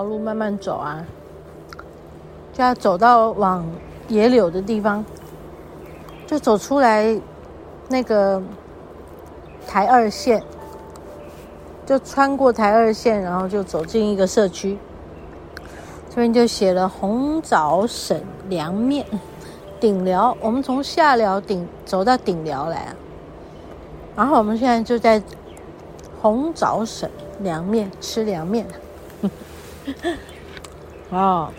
条路慢慢走啊，就要走到往野柳的地方，就走出来那个台二线，就穿过台二线，然后就走进一个社区。这边就写了红枣省凉面顶寮，我们从下寮顶走到顶寮来啊，然后我们现在就在红枣省凉面吃凉面，哦，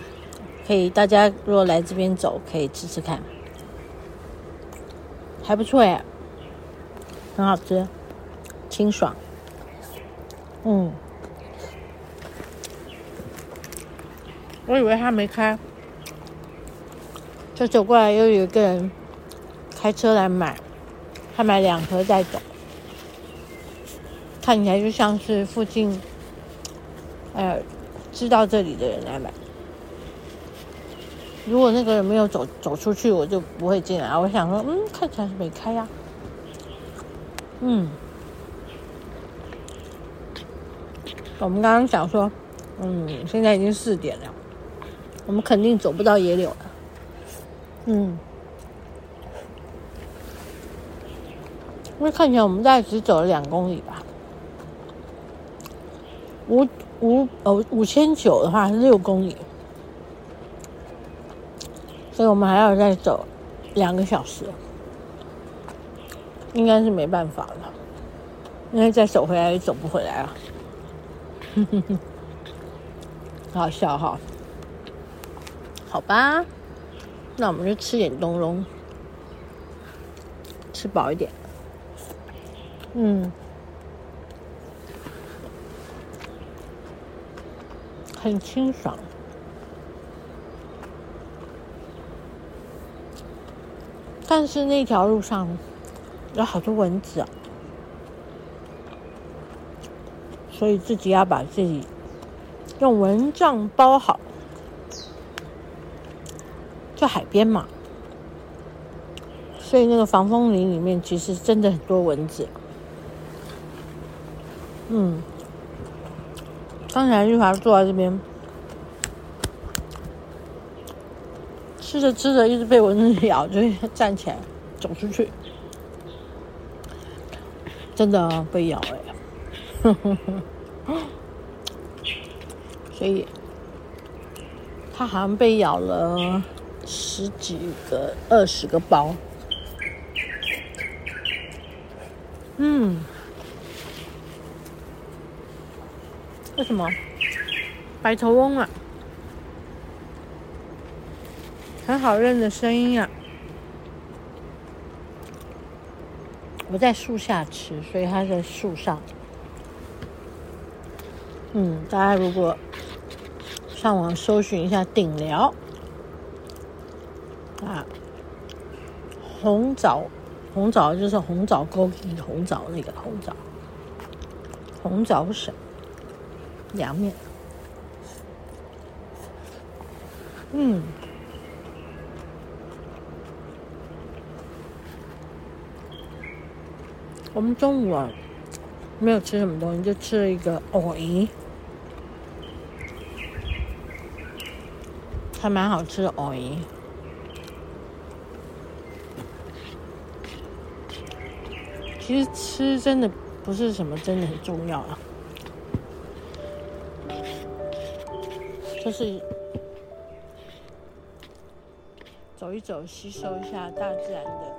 可以大家如果来这边走，可以吃吃看，还不错哎，很好吃，清爽，嗯。我以为他没开，就走过来，又有一个人开车来买，他买两盒带走，看起来就像是附近，呃，知道这里的人来买。如果那个人没有走走出去，我就不会进来。我想说，嗯，看起来是没开呀，嗯。我们刚刚想说，嗯，现在已经四点了。我们肯定走不到野柳了，嗯，因为看起来我们大概只走了两公里吧，我五哦五千九的话是六公里，所以我们还要再走两个小时，应该是没办法了，因为再走回来也走不回来了，哼哼哼，好笑哈。好吧，那我们就吃点东东，吃饱一点。嗯，很清爽，但是那条路上有好多蚊子啊，所以自己要把自己用蚊帐包好。在海边嘛，所以那个防风林里面其实真的很多蚊子。嗯，刚才玉华坐在这边，吃着吃着一直被蚊子咬，就站起来走出去，真的被咬哎，所以他好像被咬了。十几个、二十个包，嗯，为什么？白头翁啊，很好认的声音啊！我在树下吃，所以它在树上。嗯，大家如果上网搜寻一下顶疗。啊，红枣，红枣就是红枣沟底红枣那个红枣，红枣省凉面，嗯，我们中午啊没有吃什么东西，就吃了一个藕姨，还蛮好吃的藕姨。其实吃真的不是什么真的很重要啊，就是走一走，吸收一下大自然的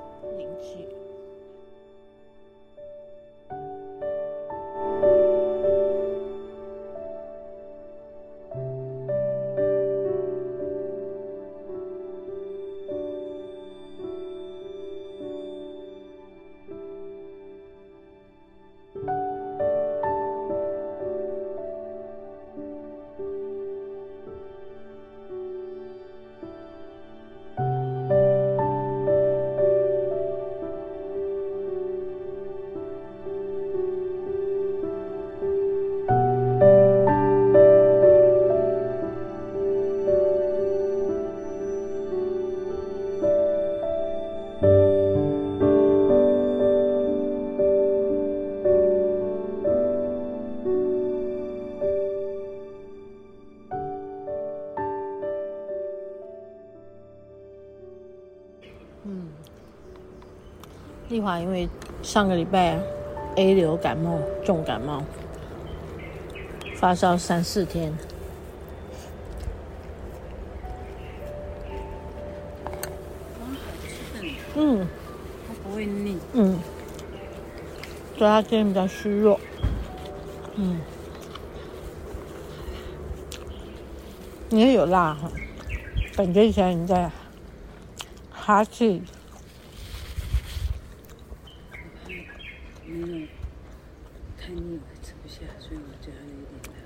为上个礼拜 A 流感冒，重感冒，发烧三四天。嗯，它不会腻。嗯，所以它今天比较虚弱。嗯，你也有辣哈，感觉起来你在哈气。没有太腻，我吃不下，所以我加了一点辣。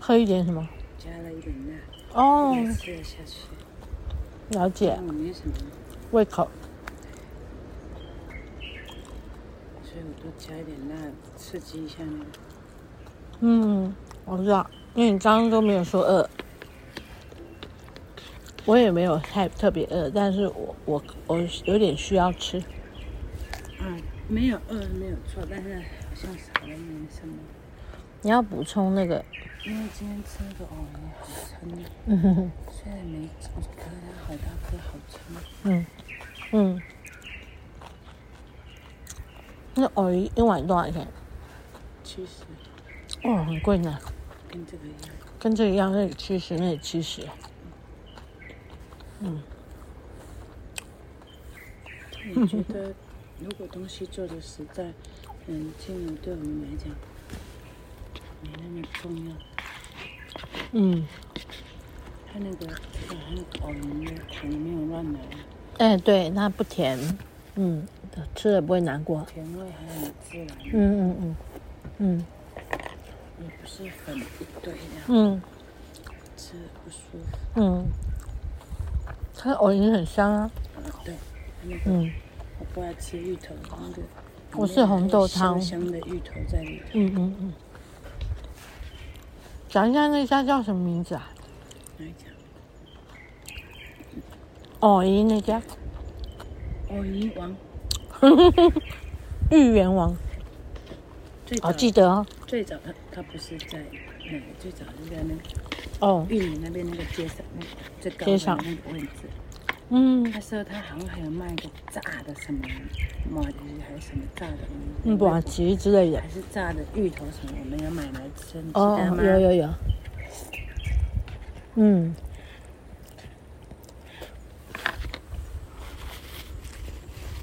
喝一点什么？加了一点辣。哦。吃得下去。了解。我没什么。胃口。所以我多加一点辣，刺激一下那个。嗯，我知道，因为你刚刚都没有说饿，我也没有太特别饿，但是我我我有点需要吃。嗯，没有饿没有错，但是好像少了点什么。你要补充那个。因为今天吃的哦，好撑。嗯哼哼。虽然没吃，可是它好大颗，好撑。嗯嗯。那鮪鱼一碗多少钱？七十。哦，很贵呢。跟这个一样。跟这个一样，那里七十，那里七十。嗯。你觉得，如果东西做的实在，嗯，金额对我们来讲没那么重要。嗯。它那个，它那个鮪鱼糖没有乱来。哎，对，它不甜，嗯，吃了不会难过。甜味还很自然。嗯嗯嗯，嗯。也不是粉一堆的。嗯。吃不舒服。嗯。它的藕泥很香啊。啊，对。嗯。我不爱吃芋头，那个。我是红豆汤。香香的芋头在里头。嗯嗯嗯。讲一下那家叫什么名字啊？哪一家？哦姨那家。鮪鱼王。芋圆王。最哦，记得哦。最早他他不是在那个，最早是在那个哦，玉里那边那个街上，那最高的那个位置。嗯。那时候他好像还有卖一个炸的什么马蹄，还是什么炸的嗯，马蹄之类的。还是炸的芋头什么，我们要买来吃。哦，有有有。嗯。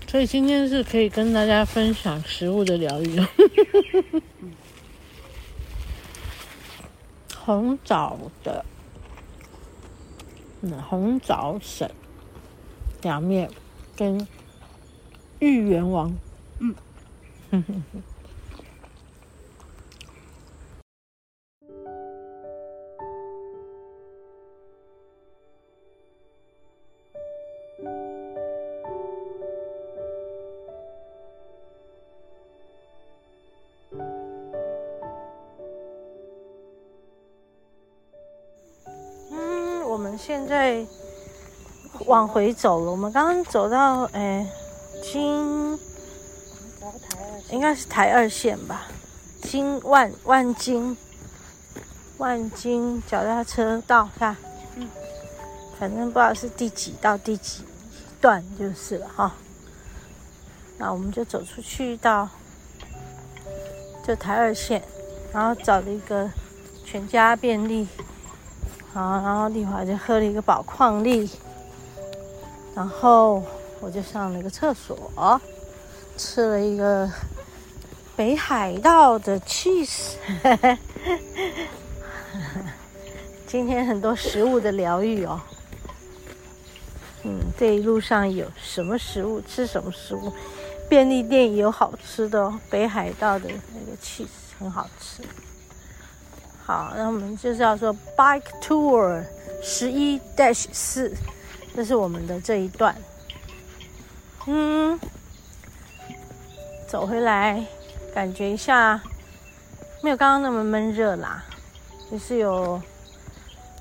所以今天是可以跟大家分享食物的疗愈。红枣的，嗯，红枣笋凉面跟芋圆王，嗯，哼哼哼。现在往回走了，我们刚刚走到哎，金，应该是台二线吧，金万万金，万金脚踏车道，看，嗯，反正不知道是第几到第几段就是了哈。那我们就走出去到，就台二线，然后找了一个全家便利。好，然后丽华就喝了一个宝矿力，然后我就上了一个厕所，吃了一个北海道的 cheese。今天很多食物的疗愈哦。嗯，这一路上有什么食物吃什么食物，便利店有好吃的哦，北海道的那个 cheese 很好吃。好，那我们就是要说 bike tour 十一 dash 四，这是我们的这一段。嗯，走回来，感觉一下没有刚刚那么闷热啦，就是有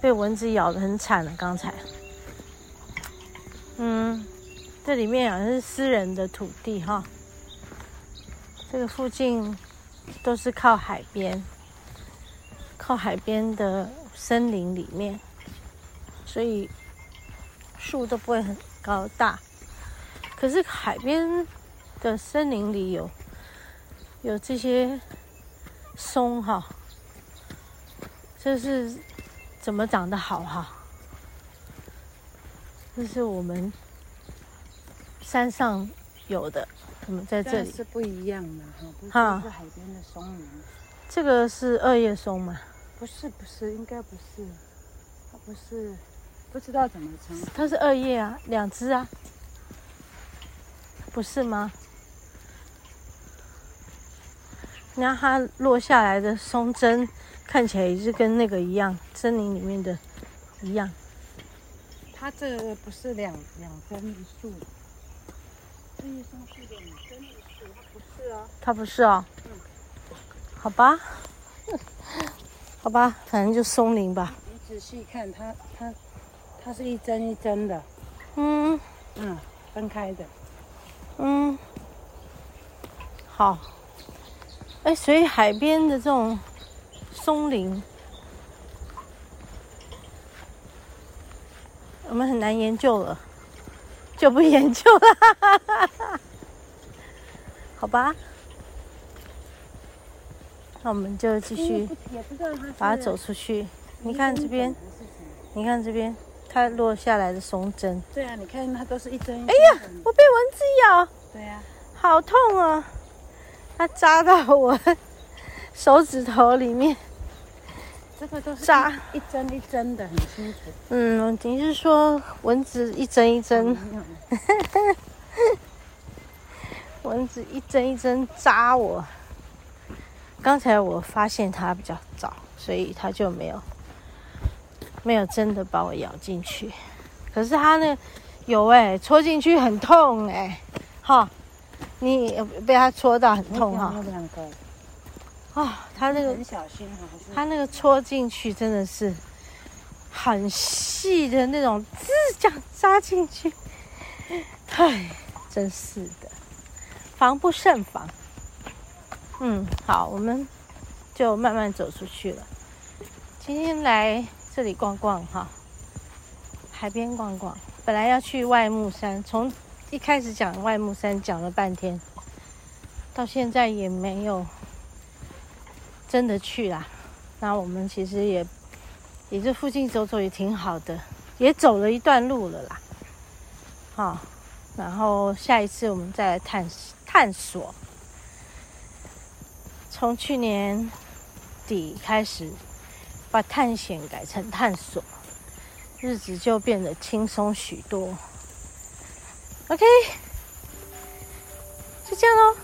被蚊子咬得很惨了。刚才，嗯，这里面好像是私人的土地哈，这个附近都是靠海边。靠海边的森林里面，所以树都不会很高大。可是海边的森林里有有这些松哈，这是怎么长得好哈？这是我们山上有的，我们在这里是不一样的哈，不是海边的松林。这个是二叶松吗？不是，不是，应该不是，它不是，不知道怎么称。它是二叶啊，两只啊，不是吗？你看它落下来的松针，看起来也是跟那个一样，森林里面的一样。它这个不是两两根一束，这一松是两根一束，它不是啊。它不是啊。嗯。好吧，好吧，反正就松林吧。你仔细看，它它它是一针一针的。嗯嗯，分开的。嗯。好。哎，所以海边的这种松林，我们很难研究了，就不研究了。好吧，那我们就继续把它走出去。你看这边，你看这边，它落下来的松针。对啊，你看它都是一针。哎呀，我被蚊子咬。对呀，好痛啊！它扎到我手指头里面，这个都是扎一针一针的，很清楚。嗯，你是说蚊子一针一针？蚊子一针一针扎我。刚才我发现它比较早，所以它就没有没有真的把我咬进去。可是它那有哎、欸，戳进去很痛哎、欸，哈。你被它戳到很痛哈？啊，它那个很小心哈，它那个戳进去真的是很细的那种，滋，这样扎进去，唉，真是的，防不胜防。嗯，好，我们就慢慢走出去了。今天来这里逛逛哈，海边逛逛，本来要去外木山，从。一开始讲外木山讲了半天，到现在也没有真的去啦。那我们其实也也这附近走走也挺好的，也走了一段路了啦。好，然后下一次我们再来探探索。从去年底开始，把探险改成探索，日子就变得轻松许多。OK，就这样喽。